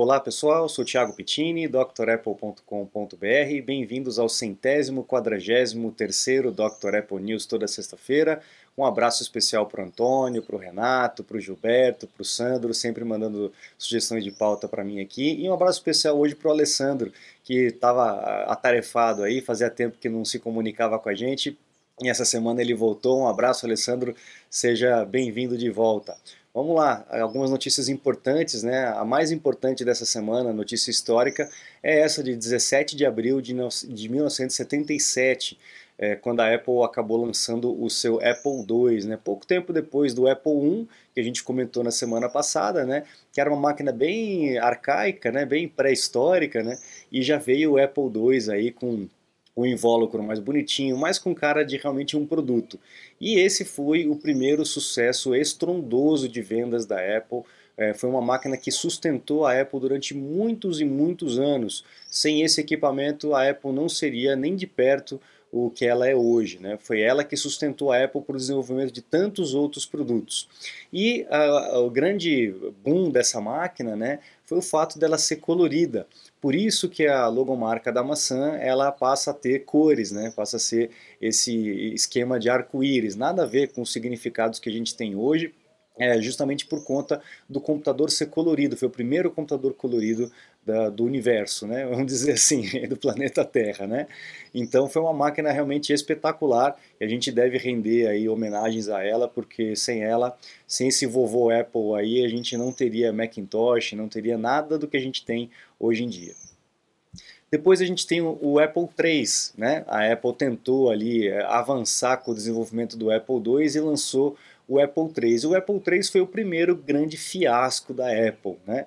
Olá pessoal, sou Thiago Pittini, drapple.com.br. Bem-vindos ao centésimo quadragésimo terceiro Dr. Apple News toda sexta-feira. Um abraço especial para o Antônio, para o Renato, para o Gilberto, para o Sandro, sempre mandando sugestões de pauta para mim aqui. E um abraço especial hoje para o Alessandro, que estava atarefado aí, fazia tempo que não se comunicava com a gente. E essa semana ele voltou. Um abraço, Alessandro. Seja bem-vindo de volta. Vamos lá, algumas notícias importantes, né? A mais importante dessa semana, notícia histórica, é essa de 17 de abril de 1977, é, quando a Apple acabou lançando o seu Apple II, né? Pouco tempo depois do Apple I, que a gente comentou na semana passada, né? Que era uma máquina bem arcaica, né? Bem pré-histórica, né? E já veio o Apple II aí com o invólucro mais bonitinho, mais com cara de realmente um produto. E esse foi o primeiro sucesso estrondoso de vendas da Apple. É, foi uma máquina que sustentou a Apple durante muitos e muitos anos. Sem esse equipamento, a Apple não seria nem de perto o que ela é hoje. Né? Foi ela que sustentou a Apple para o desenvolvimento de tantos outros produtos. E a, o grande boom dessa máquina né, foi o fato dela ser colorida. Por isso que a logomarca da maçã ela passa a ter cores, né? passa a ser esse esquema de arco-íris, nada a ver com os significados que a gente tem hoje, é justamente por conta do computador ser colorido. Foi o primeiro computador colorido da, do universo, né? vamos dizer assim, do planeta Terra. Né? Então foi uma máquina realmente espetacular e a gente deve render aí homenagens a ela, porque sem ela, sem esse vovô Apple aí, a gente não teria Macintosh, não teria nada do que a gente tem hoje em dia. Depois a gente tem o, Apple III, né? A Apple tentou ali é, avançar com o desenvolvimento do Apple II e lançou o Apple III. O Apple III foi o primeiro grande fiasco da Apple. Né?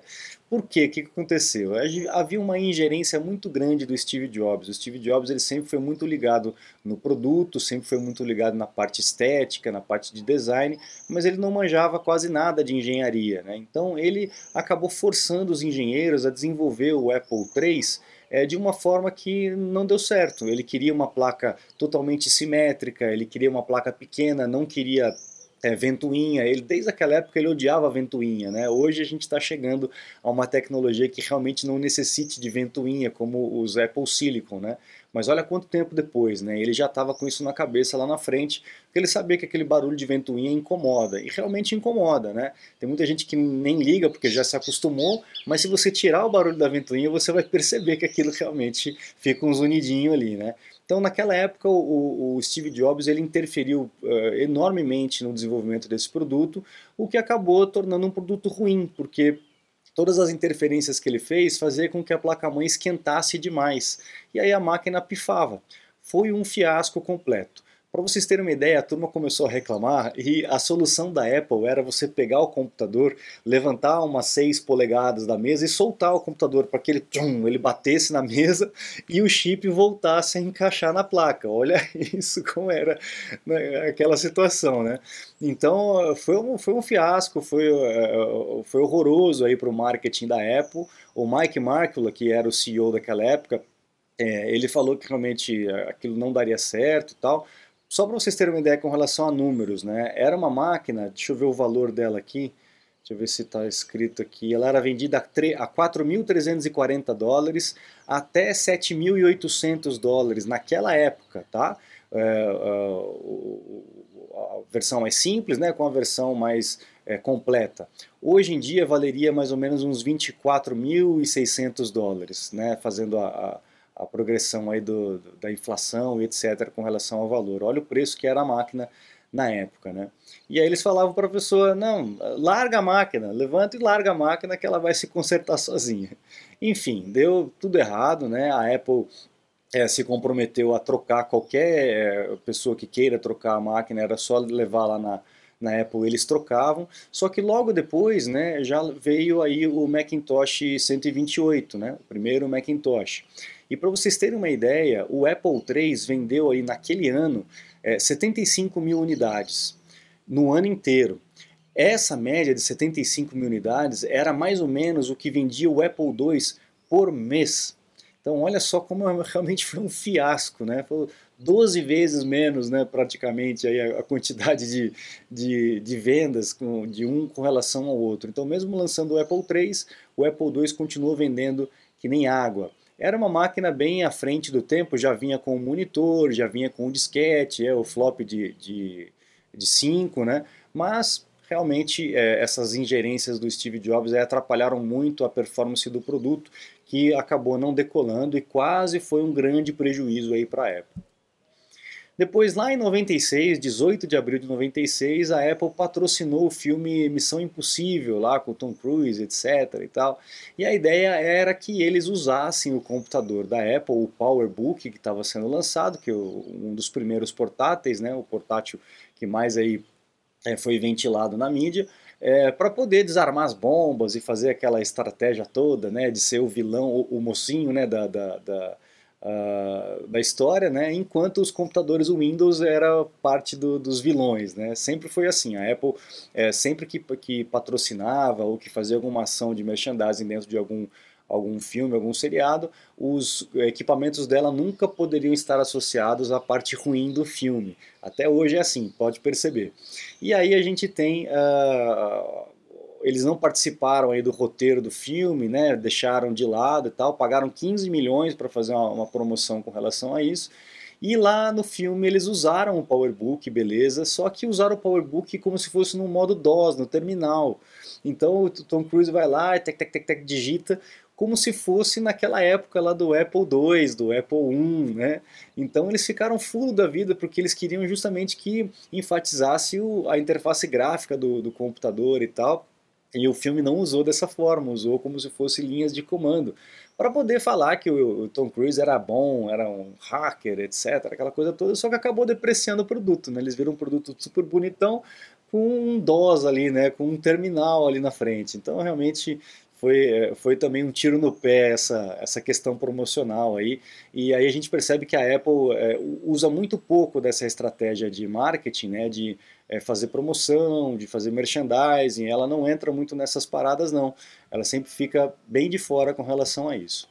Por quê? O que aconteceu? Havia uma ingerência muito grande do Steve Jobs. O Steve Jobs ele sempre foi muito ligado no produto, sempre foi muito ligado na parte estética, na parte de design, mas ele não manjava quase nada de engenharia. Né? Então ele acabou forçando os engenheiros a desenvolver o Apple III é, de uma forma que não deu certo. Ele queria uma placa totalmente simétrica, ele queria uma placa pequena, não queria é, ventoinha. Ele desde aquela época ele odiava a ventoinha, né? Hoje a gente está chegando a uma tecnologia que realmente não necessite de ventoinha, como os Apple Silicon, né? Mas olha quanto tempo depois, né? Ele já estava com isso na cabeça lá na frente, porque ele sabia que aquele barulho de ventoinha incomoda, e realmente incomoda, né? Tem muita gente que nem liga porque já se acostumou, mas se você tirar o barulho da ventoinha, você vai perceber que aquilo realmente fica um zonidinho ali, né? Então, naquela época, o, o Steve Jobs ele interferiu uh, enormemente no desenvolvimento desse produto, o que acabou tornando um produto ruim, porque todas as interferências que ele fez fazia com que a placa-mãe esquentasse demais, e aí a máquina pifava. Foi um fiasco completo. Para vocês terem uma ideia, a turma começou a reclamar e a solução da Apple era você pegar o computador, levantar umas 6 polegadas da mesa e soltar o computador para que ele, tchum, ele batesse na mesa e o chip voltasse a encaixar na placa. Olha isso como era né, aquela situação, né? Então foi um, foi um fiasco, foi, uh, foi horroroso aí para o marketing da Apple. O Mike Markula, que era o CEO daquela época, é, ele falou que realmente aquilo não daria certo e tal. Só para vocês terem uma ideia com relação a números, né? Era uma máquina, deixa eu ver o valor dela aqui, deixa eu ver se está escrito aqui, ela era vendida a 4.340 dólares até 7.800 dólares naquela época, tá? É, é, a versão mais simples, né, com a versão mais é, completa. Hoje em dia valeria mais ou menos uns 24.600 dólares, né, fazendo a, a a progressão aí do, da inflação e etc. com relação ao valor. Olha o preço que era a máquina na época, né? E aí eles falavam para a pessoa, não, larga a máquina, levanta e larga a máquina que ela vai se consertar sozinha. Enfim, deu tudo errado, né? A Apple é, se comprometeu a trocar qualquer é, pessoa que queira trocar a máquina, era só levar lá na, na Apple eles trocavam, só que logo depois né, já veio aí o Macintosh 128, né, o primeiro Macintosh. E para vocês terem uma ideia, o Apple III vendeu aí naquele ano é, 75 mil unidades no ano inteiro. Essa média de 75 mil unidades era mais ou menos o que vendia o Apple II por mês. Então olha só como realmente foi um fiasco, né? Foi 12 vezes menos, né, praticamente, aí a, quantidade de, de, de, vendas com, de um com relação ao outro. Então, mesmo lançando o Apple 3, o Apple 2 continuou vendendo que nem água. Era uma máquina bem à frente do tempo, já vinha com o monitor, já vinha com o disquete, é, o flop de 5, de, de cinco, né? mas realmente é, essas ingerências do Steve Jobs é, atrapalharam muito a performance do produto, que acabou não decolando e quase foi um grande prejuízo aí para a Apple. Depois, lá em 96, 18 de abril de 96, a Apple patrocinou o filme Missão Impossível, lá com Tom Cruise, etc. e tal. E a ideia era que eles usassem o computador da Apple, o PowerBook, que estava sendo lançado, que é um dos primeiros portáteis, né, o portátil que mais aí é, foi ventilado na mídia, é, para poder desarmar as bombas e fazer aquela estratégia toda, né, de ser o vilão, o, o mocinho, né, da, da, da, uh, da história, né, enquanto os computadores Windows era parte do, dos vilões, né, sempre foi assim, a Apple é, sempre que, que patrocinava ou que fazia alguma ação de merchandising dentro de algum algum filme, algum seriado, os equipamentos dela nunca poderiam estar associados à parte ruim do filme. Até hoje é assim, pode perceber. E aí a gente tem. Uh, eles não participaram aí do roteiro do filme, né, deixaram de lado e tal, pagaram 15 milhões para fazer uma, uma promoção com relação a isso. E lá no filme eles usaram o PowerBook, beleza, só que usaram o PowerBook como se fosse no modo DOS, no terminal. Então o Tom Cruise vai lá, tec, tec, tec, tec, digita, como se fosse naquela época lá do Apple II, do Apple I, né? Então eles ficaram fulo da vida porque eles queriam justamente que enfatizasse o, a interface gráfica do, do computador e tal. E o filme não usou dessa forma, usou como se fosse linhas de comando para poder falar que o, Tom Cruise era bom, era um hacker, etc, aquela coisa toda, só que acabou depreciando o produto, né? Eles viram um produto super bonitão com um DOS ali, né, com um terminal ali na frente. Então realmente foi, é, foi também um tiro no pé essa, essa questão promocional aí. E aí a gente percebe que a Apple é, usa muito pouco dessa estratégia de marketing, né, de é, fazer promoção, de fazer merchandising. Ela não entra muito nessas paradas, não. Ela sempre fica bem de fora com relação a isso.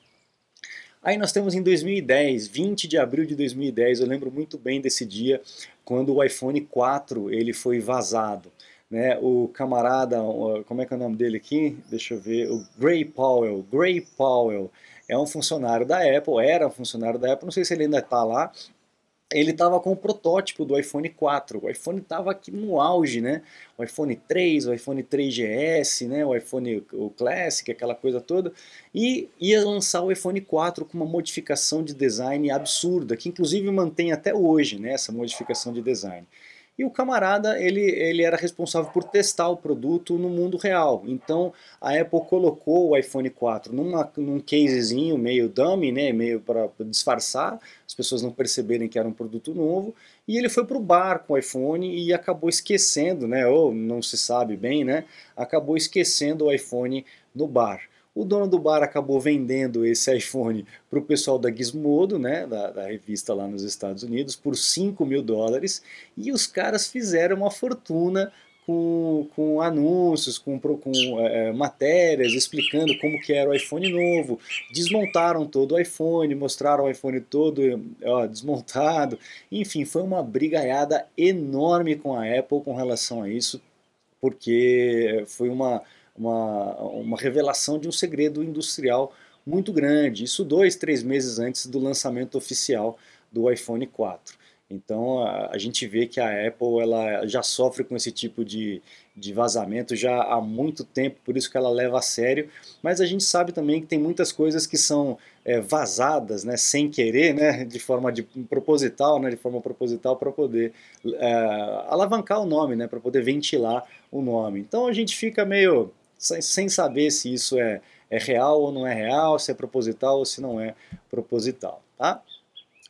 Aí nós temos em 2010, 20 de abril de 2010, eu lembro muito bem desse dia, quando o iPhone 4 ele foi vazado né, o camarada, como é que é o nome dele aqui? Deixa eu ver, o Gray Powell. Gray Powell é um funcionário da Apple, era um funcionário da Apple, não sei se ele ainda está lá. Ele estava com o protótipo do iPhone 4. O iPhone estava aqui no auge, né? O iPhone 3, o iPhone 3GS, né? O iPhone o Classic, aquela coisa toda. E ia lançar o iPhone 4 com uma modificação de design absurda, que inclusive mantém até hoje, né? Essa modificação de design. E o camarada, ele, ele era responsável por testar o produto no mundo real. Então, a Apple colocou o iPhone 4 numa, num casezinho meio dummy, né, meio para disfarçar, as pessoas não perceberem que era um produto novo, e ele foi para o bar com o iPhone e acabou esquecendo, né, ou não se sabe bem, né, acabou esquecendo o iPhone no bar. O dono do bar acabou vendendo esse iPhone para o pessoal da Gizmodo, né, da, da, revista lá nos Estados Unidos, por 5 mil dólares, e os caras fizeram uma fortuna com, com anúncios, com, com é, matérias explicando como que era o iPhone novo, desmontaram todo o iPhone, mostraram o iPhone todo ó, desmontado, enfim, foi uma brigaiada enorme com a Apple com relação a isso, porque foi uma uma, uma revelação de um segredo industrial muito grande. Isso dois, três meses antes do lançamento oficial do iPhone 4. Então a, a, gente vê que a Apple ela já sofre com esse tipo de, de vazamento já há muito tempo, por isso que ela leva a sério. Mas a gente sabe também que tem muitas coisas que são é, vazadas, né, sem querer, né, de forma de proposital, né, de forma proposital para poder é, alavancar o nome, né, para poder ventilar o nome. Então a gente fica meio sem saber se isso é, é real ou não é real, se é proposital ou se não é proposital, tá?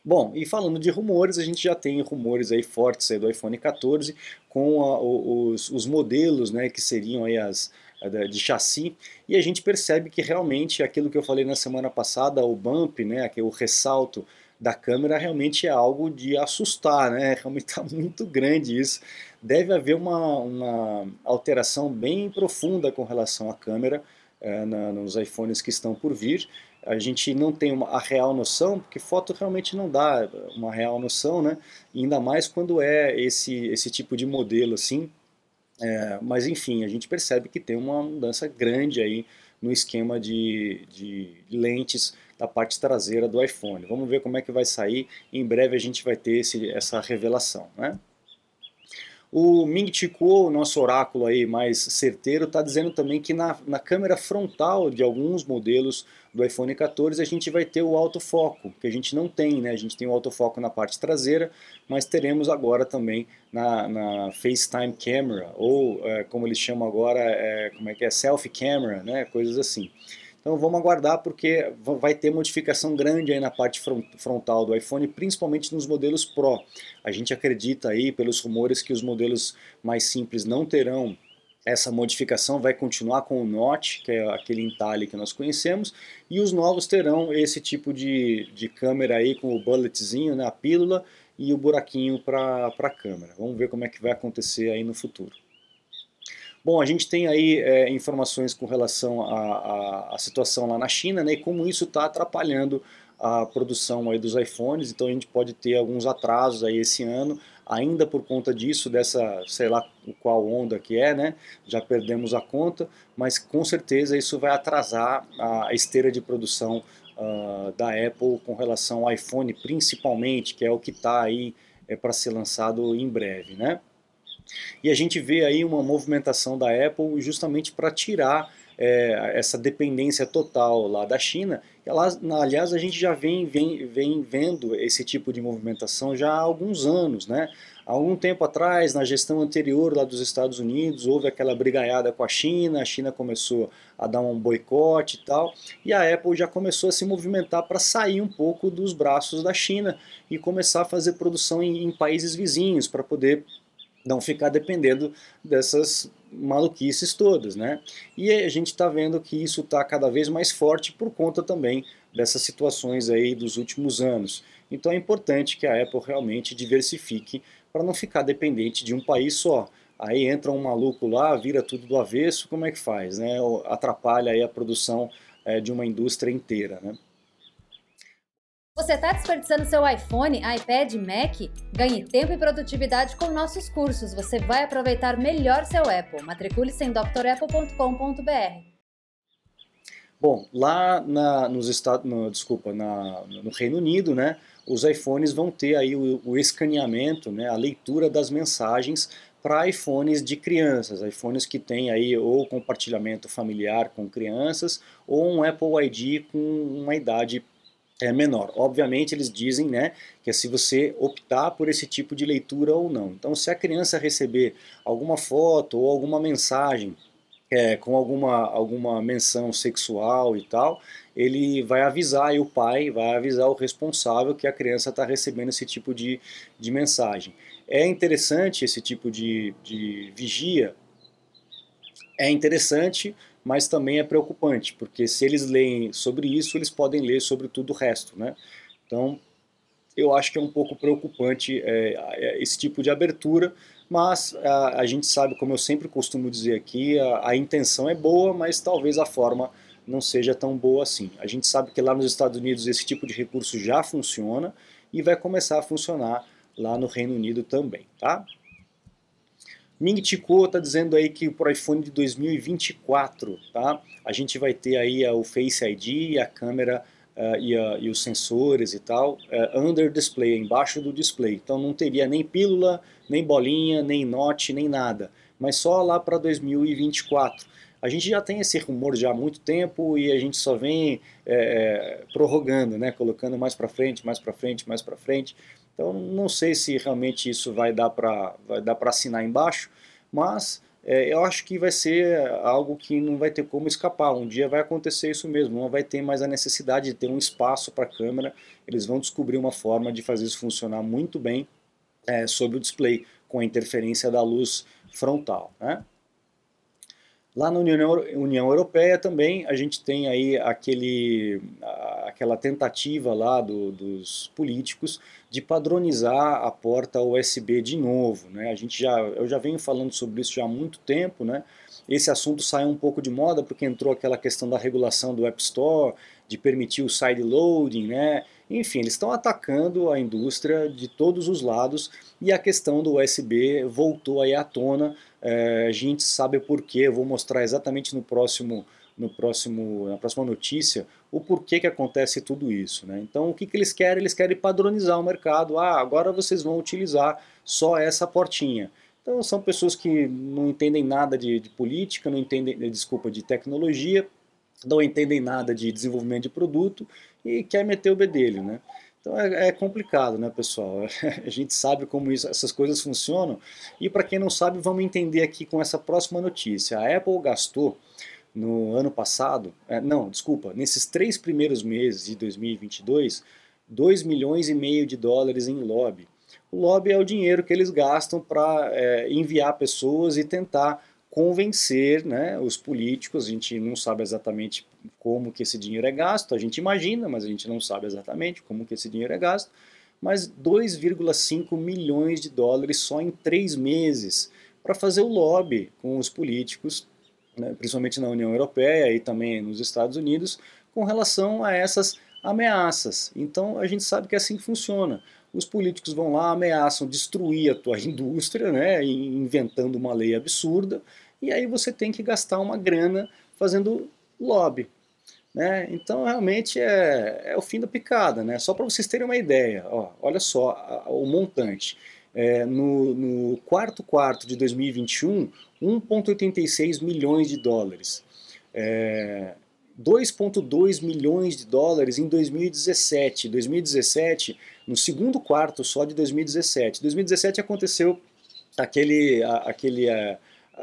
Bom, e falando de rumores, a gente já tem rumores aí fortes aí do iPhone 14 com a, os, os, modelos, né, que seriam aí as de chassi, e a gente percebe que realmente aquilo que eu falei na semana passada, o bump, né, que é o ressalto da câmera realmente é algo de assustar, né? Realmente está muito grande isso. Deve haver uma, uma alteração bem profunda com relação à câmera é, na, nos iPhones que estão por vir. A gente não tem uma, a real noção, porque foto realmente não dá uma real noção, né? E ainda mais quando é esse, esse tipo de modelo assim. É, mas enfim, a gente percebe que tem uma mudança grande aí no esquema de, de lentes da parte traseira do iPhone. Vamos ver como é que vai sair. Em breve a gente vai ter esse, essa revelação, né? O Ming Chi nosso oráculo aí mais certeiro, está dizendo também que na, na câmera frontal de alguns modelos do iPhone 14 a gente vai ter o autofoco, que a gente não tem, né? A gente tem o autofoco na parte traseira, mas teremos agora também na, na FaceTime Camera, ou é, como eles chamam agora, é, como é que é, Selfie Camera, né? Coisas assim. Então vamos aguardar porque vai ter modificação grande aí na parte frontal do iPhone, principalmente nos modelos Pro. A gente acredita aí pelos rumores que os modelos mais simples não terão essa modificação, vai continuar com o Notch, que é aquele entalhe que nós conhecemos, e os novos terão esse tipo de, de câmera aí com o bulletzinho, né, a pílula, e o buraquinho para a câmera. Vamos ver como é que vai acontecer aí no futuro. Bom, a gente tem aí é, informações com relação à, situação lá na China, né, e como isso está atrapalhando a produção aí dos iPhones, então a gente pode ter alguns atrasos aí esse ano, ainda por conta disso, dessa, sei lá qual onda que é, né, já perdemos a conta, mas com certeza isso vai atrasar a esteira de produção uh, da Apple com relação ao iPhone principalmente, que é o que está aí é, para ser lançado em breve, né. E a gente vê aí uma movimentação da Apple justamente para tirar é, essa dependência total lá da China. aliás, a gente já vem, vem, vem vendo esse tipo de movimentação já há alguns anos, né? Há algum tempo atrás, na gestão anterior lá dos Estados Unidos, houve aquela brigaiada com a China, a China começou a dar um boicote e tal, e a Apple já começou a se movimentar para sair um pouco dos braços da China e começar a fazer produção em, em países vizinhos, para poder não ficar dependendo dessas maluquices todas, né? E a gente está vendo que isso está cada vez mais forte por conta também dessas situações aí dos últimos anos. Então é importante que a Apple realmente diversifique para não ficar dependente de um país só. Aí entra um maluco lá, vira tudo do avesso, como é que faz? Né? Atrapalha aí a produção é, de uma indústria inteira, né? Você está desperdiçando seu iPhone, iPad, Mac? Ganhe tempo e produtividade com nossos cursos. Você vai aproveitar melhor seu Apple. Matricule-se em drapple.com.br. Bom, lá na, nos Estados, no, desculpa, na, no Reino Unido, né, os iPhones vão ter aí o, o escaneamento, né, a leitura das mensagens para iPhones de crianças, iPhones que têm aí ou compartilhamento familiar com crianças ou um Apple ID com uma idade é menor. Obviamente eles dizem né, que é se você optar por esse tipo de leitura ou não. Então se a criança receber alguma foto ou alguma mensagem é, com alguma, alguma menção sexual e tal, ele vai avisar o pai vai avisar o responsável que a criança está recebendo esse tipo de, de mensagem. É interessante esse tipo de, de vigia, é interessante mas também é preocupante, porque se eles leem sobre isso, eles podem ler sobre tudo o resto. Né? Então, eu acho que é um pouco preocupante é, é, esse tipo de abertura, mas a, a, gente sabe, como eu sempre costumo dizer aqui, a, a, intenção é boa, mas talvez a forma não seja tão boa assim. A gente sabe que lá nos Estados Unidos esse tipo de recurso já funciona e vai começar a funcionar lá no Reino Unido também, tá? Ming Chico está dizendo aí que para o iPhone de 2024, tá? A gente vai ter aí o Face ID, a câmera uh, e, a, e, os sensores e tal, uh, under display, embaixo do display. Então não teria nem pílula, nem bolinha, nem note, nem nada. Mas só lá para 2024. A gente já tem esse rumor já há muito tempo e a gente só vem é, prorrogando, né? Colocando mais para frente, mais para frente, mais para frente. Então não sei se realmente isso vai dar para vai dar para assinar embaixo, mas é, eu acho que vai ser algo que não vai ter como escapar. Um dia vai acontecer isso mesmo, não vai ter mais a necessidade de ter um espaço para a câmera. Eles vão descobrir uma forma de fazer isso funcionar muito bem é, sobre o display, com a interferência da luz frontal. Né? Lá na União, União Europeia também a gente tem aí aquele, aquela tentativa lá do, dos políticos de padronizar a porta USB de novo. Né? A gente já, eu já venho falando sobre isso já há muito tempo. Né? Esse assunto saiu um pouco de moda porque entrou aquela questão da regulação do App Store, de permitir o side loading, né? Enfim, eles estão atacando a indústria de todos os lados e a questão do USB voltou aí à tona. É, a gente sabe por quê, eu vou mostrar exatamente no próximo, no próximo, na próxima notícia o porquê que acontece tudo isso. Né? Então, o que, que eles querem? Eles querem padronizar o mercado. Ah, agora vocês vão utilizar só essa portinha. Então, são pessoas que não entendem nada de, de política, não entendem, desculpa, de tecnologia, não entendem nada de desenvolvimento de produto e quer meter o bedelho, né? Então é, é, complicado, né, pessoal? A gente sabe como isso, essas coisas funcionam. E para quem não sabe, vamos entender aqui com essa próxima notícia. A Apple gastou no ano passado, é, não, desculpa, nesses três primeiros meses de 2022, 2 milhões e meio de dólares em lobby. O lobby é o dinheiro que eles gastam para é, enviar pessoas e tentar convencer né, os políticos, a gente não sabe exatamente como que esse dinheiro é gasto, a gente imagina, mas a gente não sabe exatamente como que esse dinheiro é gasto, mas 2,5 milhões de dólares só em três meses para fazer o lobby com os políticos, né, principalmente na União Europeia e também nos Estados Unidos, com relação a essas ameaças. Então a gente sabe que é assim funciona. Os políticos vão lá, ameaçam destruir a tua indústria, né, inventando uma lei absurda, e aí você tem que gastar uma grana fazendo lobby. Né? Então realmente é, é o fim da picada. Né? Só para vocês terem uma ideia, ó, olha só a, o montante. É, no, no, quarto quarto de 2021, 1,86 milhões de dólares. É, 2,2 milhões de dólares em 2017. 2017, no segundo quarto só de 2017. 2017 aconteceu aquele, aquele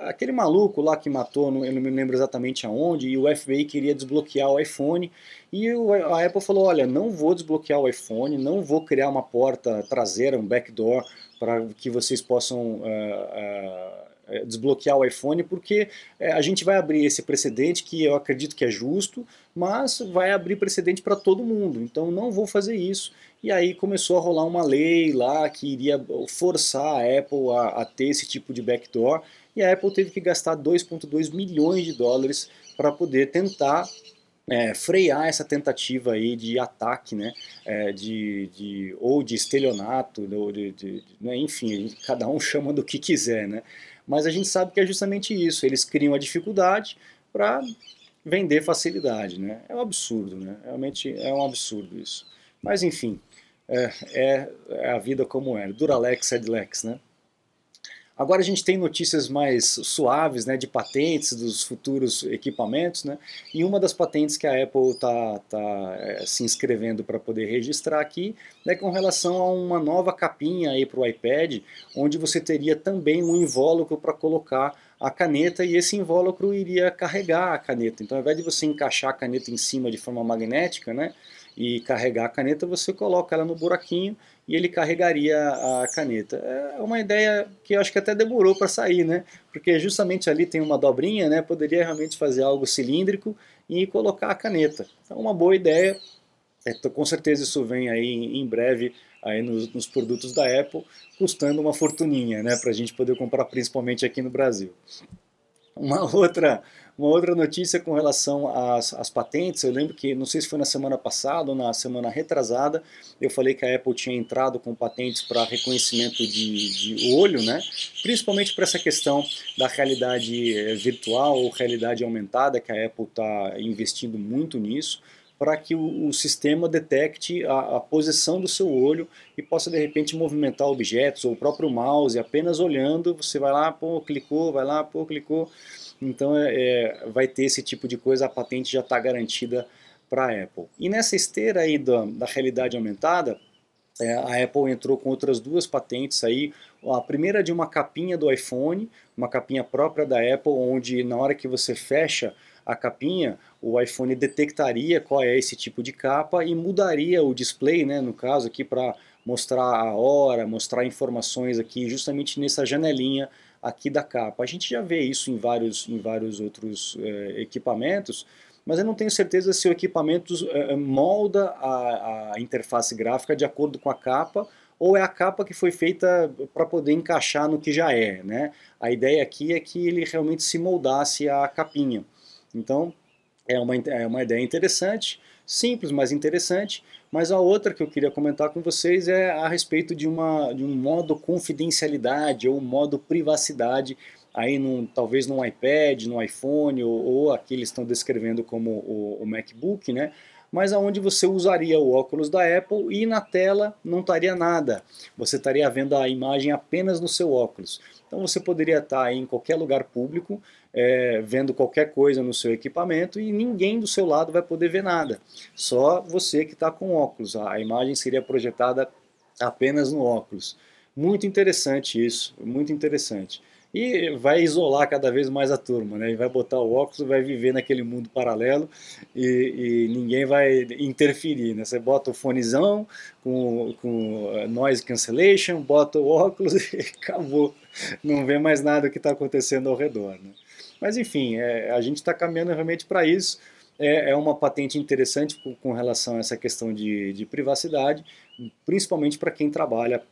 aquele maluco lá que matou, eu não me lembro exatamente aonde, e o FBI queria desbloquear o iPhone, e a Apple falou, olha, não vou desbloquear o iPhone, não vou criar uma porta traseira, um backdoor, para que vocês possam uh, uh, desbloquear o iPhone, porque uh, a gente vai abrir esse precedente que eu acredito que é justo, mas vai abrir precedente para todo mundo, então não vou fazer isso. E aí começou a rolar uma lei lá que iria forçar a Apple a, a ter esse tipo de backdoor, e a Apple teve que gastar 2,2 milhões de dólares para poder tentar é, frear essa tentativa aí de ataque, né, é, de, de, ou de estelionato, ou de, de né, enfim, cada um chama do que quiser, né, mas a gente sabe que é justamente isso, eles criam a dificuldade para vender facilidade, né, é um absurdo, né, realmente é um absurdo isso, mas enfim, é, é, é a vida como é, Duralex, Edlex, né. Agora a gente tem notícias mais suaves né, de patentes dos futuros equipamentos, né, e uma das patentes que a Apple está tá, é, se inscrevendo para poder registrar aqui é com relação a uma nova capinha para o iPad, onde você teria também um invólucro para colocar a caneta e esse invólucro iria carregar a caneta. Então ao invés de você encaixar a caneta em cima de forma magnética, né, e carregar a caneta, você coloca ela no buraquinho e ele carregaria a caneta. É uma ideia que eu acho que até demorou para sair, né? Porque justamente ali tem uma dobrinha, né? Poderia realmente fazer algo cilíndrico e colocar a caneta. Então, uma boa ideia. É, com certeza isso vem aí em breve aí nos, nos produtos da Apple, custando uma fortuninha, né? Para a gente poder comprar principalmente aqui no Brasil. Uma outra, uma outra notícia com relação às, às, patentes, eu lembro que, não sei se foi na semana passada ou na semana retrasada, eu falei que a Apple tinha entrado com patentes para reconhecimento de, de olho, né? principalmente para essa questão da realidade eh, virtual ou realidade aumentada, que a Apple está investindo muito nisso, para que o, o, sistema detecte a, a, posição do seu olho e possa de repente movimentar objetos ou o próprio mouse, apenas olhando, você vai lá, pô, clicou, vai lá, pô, clicou. Então é, é vai ter esse tipo de coisa, a patente já está garantida para a Apple. E nessa esteira aí da, da realidade aumentada, é, a Apple entrou com outras duas patentes aí. A primeira de uma capinha do iPhone, uma capinha própria da Apple, onde na hora que você fecha a capinha, o iPhone detectaria qual é esse tipo de capa e mudaria o display, né, no caso aqui para mostrar a hora, mostrar informações aqui justamente nessa janelinha aqui da capa. A gente já vê isso em vários, em vários outros é, equipamentos, mas eu não tenho certeza se o equipamento é, molda a, a interface gráfica de acordo com a capa ou é a capa que foi feita para poder encaixar no que já é. Né? A ideia aqui é que ele realmente se moldasse à capinha. Então, é uma, é uma ideia interessante, simples, mas interessante. Mas a outra que eu queria comentar com vocês é a respeito de, uma, de um modo confidencialidade ou modo privacidade, aí num, talvez num iPad, no iPhone, ou, ou aqui eles estão descrevendo como o, o MacBook, né? mas aonde você usaria o óculos da Apple e na tela não estaria nada. Você estaria vendo a imagem apenas no seu óculos. Então você poderia estar em qualquer lugar público, é, vendo qualquer coisa no seu equipamento e ninguém do seu lado vai poder ver nada. Só você que está com óculos. A imagem seria projetada apenas no óculos. Muito interessante isso, muito interessante e vai isolar cada vez mais a turma, né? E vai botar o óculos, vai viver naquele mundo paralelo e, e, ninguém vai interferir, né? Você bota o fonezão com, com eh, noise cancellation, bota o óculos e acabou. Não vê mais nada que está acontecendo ao redor, né? Mas enfim, é, a gente está caminhando realmente para isso. É, é, uma patente interessante com, com relação a essa questão de, de privacidade, principalmente para quem trabalha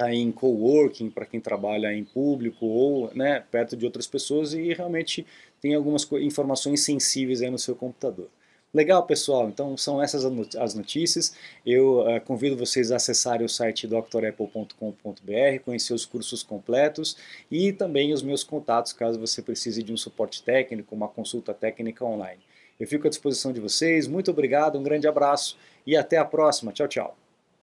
Tá em coworking, para quem trabalha em público ou né, perto de outras pessoas e realmente tem algumas informações sensíveis aí no seu computador. Legal, pessoal? Então são essas as notícias. Eu uh, convido vocês a acessarem o site drapple.com.br, conhecer os cursos completos e também os meus contatos caso você precise de um suporte técnico, uma consulta técnica online. Eu fico à disposição de vocês. Muito obrigado, um grande abraço e até a próxima. Tchau, tchau.